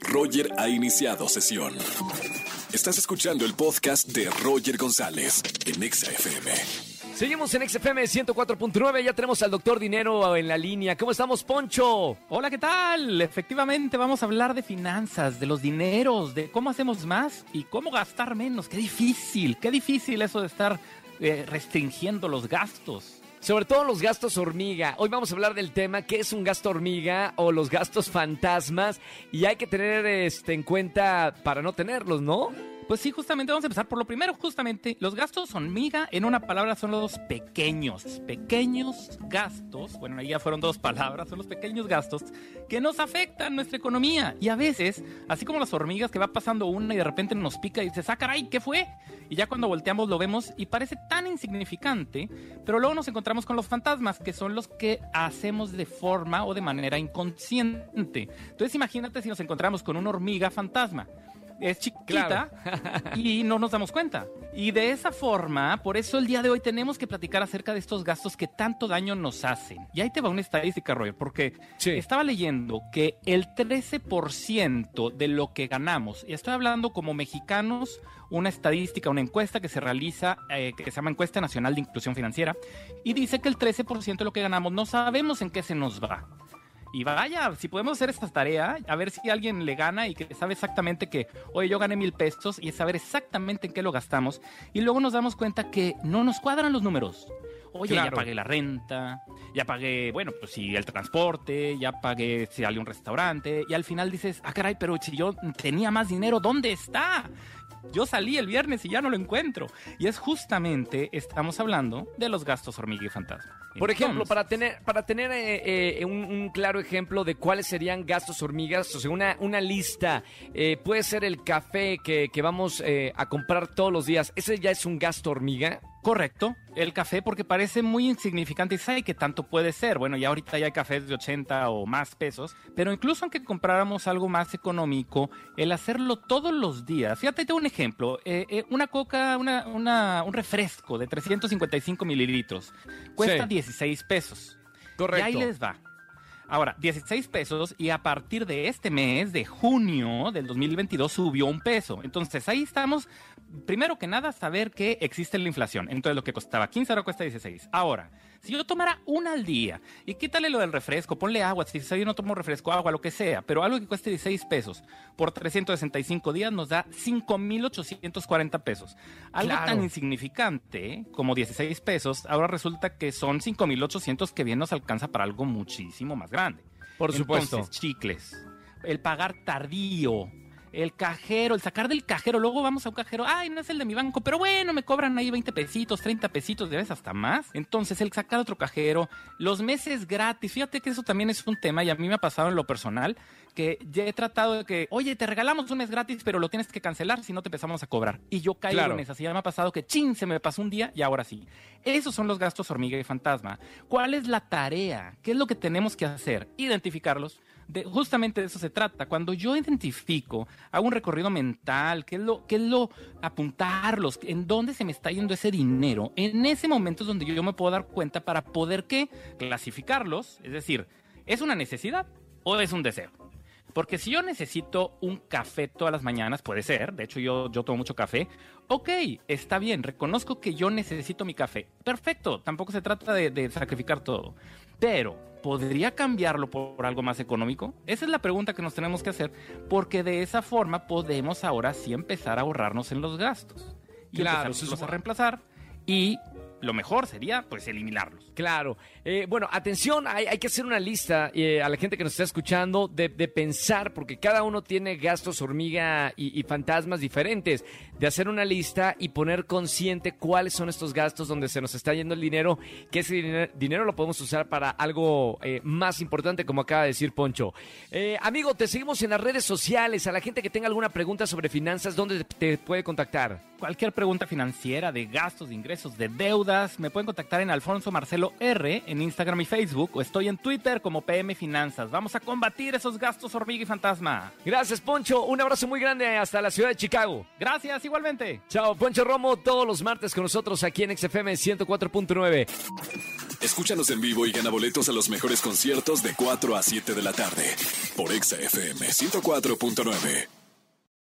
Roger ha iniciado sesión. Estás escuchando el podcast de Roger González en Exa FM. Seguimos en XFM 104.9, ya tenemos al doctor Dinero en la línea. ¿Cómo estamos, Poncho? Hola, ¿qué tal? Efectivamente, vamos a hablar de finanzas, de los dineros, de cómo hacemos más y cómo gastar menos. Qué difícil, qué difícil eso de estar eh, restringiendo los gastos. Sobre todo los gastos hormiga. Hoy vamos a hablar del tema qué es un gasto hormiga o los gastos fantasmas y hay que tener este en cuenta para no tenerlos, ¿no? Pues sí, justamente vamos a empezar por lo primero, justamente los gastos hormiga, en una palabra son los pequeños, pequeños gastos, bueno, ahí ya fueron dos palabras, son los pequeños gastos que nos afectan nuestra economía y a veces, así como las hormigas que va pasando una y de repente nos pica y dices, ah, caray, ¿qué fue? Y ya cuando volteamos lo vemos y parece tan insignificante, pero luego nos encontramos con los fantasmas, que son los que hacemos de forma o de manera inconsciente. Entonces imagínate si nos encontramos con una hormiga fantasma es chiquita y no nos damos cuenta. Y de esa forma, por eso el día de hoy tenemos que platicar acerca de estos gastos que tanto daño nos hacen. Y ahí te va una estadística, Roger, porque estaba leyendo que el 13% de lo que ganamos, y estoy hablando como mexicanos, una estadística, una encuesta que se realiza, eh, que se llama Encuesta Nacional de Inclusión Financiera, y dice que el 13% de lo que ganamos no sabemos en qué se nos va. Y vaya, si podemos hacer esta tarea, a ver si alguien le gana y que sabe exactamente que, oye, yo gané mil pesos y saber exactamente en qué lo gastamos. Y luego nos damos cuenta que no nos cuadran los números. Oye, ya pagué la renta, ya pagué, bueno, pues sí, el transporte, ya pagué si hay un restaurante, y al final dices, ah, caray, pero si yo tenía más dinero, ¿dónde está? Yo salí el viernes y ya no lo encuentro. Y es justamente, estamos hablando de los gastos hormiga y fantasma. Por ejemplo, para tener, para tener eh, eh, un, claro ejemplo de cuáles serían gastos hormigas, o sea, una, una lista, eh, puede ser el café que, que vamos a comprar todos los días, ¿ese ya es un gasto hormiga? Correcto, el café porque parece muy insignificante y sabe que tanto puede ser. Bueno, ya ahorita ya hay cafés de 80 o más pesos, pero incluso aunque compráramos algo más económico, el hacerlo todos los días. Fíjate, tengo un ejemplo. Eh, eh, una coca, una, un refresco de 355 mililitros cuesta 16 pesos. Correcto. Y ahí les va. Ahora, 16 pesos y a partir de este mes, de junio del 2022, subió un peso. Entonces ahí estamos, primero que nada, saber que existe la inflación. Entonces lo que costaba 15 ahora cuesta 16. Ahora, si yo tomara una al día y quítale lo del refresco, ponle agua, si yo no tomo refresco, agua, lo que sea, pero algo que cueste 16 pesos por 365 días nos da 5,840 pesos. Algo tan insignificante como 16 pesos, ahora resulta que son 5,800 que bien nos alcanza para algo muchísimo más grande. Por supuesto. Entonces, chicles. El pagar tardío el cajero, el sacar del cajero, luego vamos a un cajero, ay, no es el de mi banco, pero bueno, me cobran ahí 20 pesitos, 30 pesitos, de vez hasta más. Entonces, el sacar otro cajero, los meses gratis, fíjate que eso también es un tema y a mí me ha pasado en lo personal que ya he tratado de que, oye, te regalamos un mes gratis, pero lo tienes que cancelar si no te empezamos a cobrar. Y yo caigo en esa. Así ya me ha pasado que, chin, se me pasó un día y ahora sí. Esos son los gastos hormiga y fantasma. ¿Cuál es la tarea? ¿Qué es lo que tenemos que hacer? Identificarlos justamente de eso se trata. Cuando yo identifico, hago un recorrido mental, qué es lo, qué es lo, apuntarlos, en dónde se me está yendo ese dinero, en ese momento es donde yo me puedo dar cuenta para poder qué, clasificarlos, es decir, ¿es una necesidad o es un deseo? Porque si yo necesito un café todas las mañanas, puede ser, de hecho yo, yo tomo mucho café, ok, está bien, reconozco que yo necesito mi café, perfecto, tampoco se trata de, de sacrificar todo, pero ¿podría cambiarlo por algo más económico? Esa es la pregunta que nos tenemos que hacer, porque de esa forma podemos ahora sí empezar a ahorrarnos en los gastos. Y claro, empezarlos a reemplazar y lo mejor sería pues eliminarlos. Claro. Eh, bueno, atención, hay, hay, que hacer una lista eh, a la gente que nos está escuchando de, pensar, porque cada uno tiene gastos hormiga y, fantasmas diferentes, de hacer una lista y poner consciente cuáles son estos gastos donde se nos está yendo el dinero, que ese dinero, lo podemos usar para algo eh, más importante, como acaba de decir Poncho. amigo, te seguimos en las redes sociales. A la gente que tenga alguna pregunta sobre finanzas, ¿dónde te puede contactar? Cualquier pregunta financiera, de gastos, de ingresos, de deuda dudas, me pueden contactar en Alfonso Marcelo R en Instagram y Facebook o estoy en Twitter como PM Finanzas. Vamos a combatir esos gastos hormiga y fantasma. Gracias, Poncho. Un abrazo muy grande hasta la ciudad de Chicago. Gracias, igualmente. Chao, Poncho Romo, todos los martes con nosotros aquí en XFM 104.9. Escúchanos en vivo y gana boletos a los mejores conciertos de 4 a 7 de la tarde por XFM 104.9.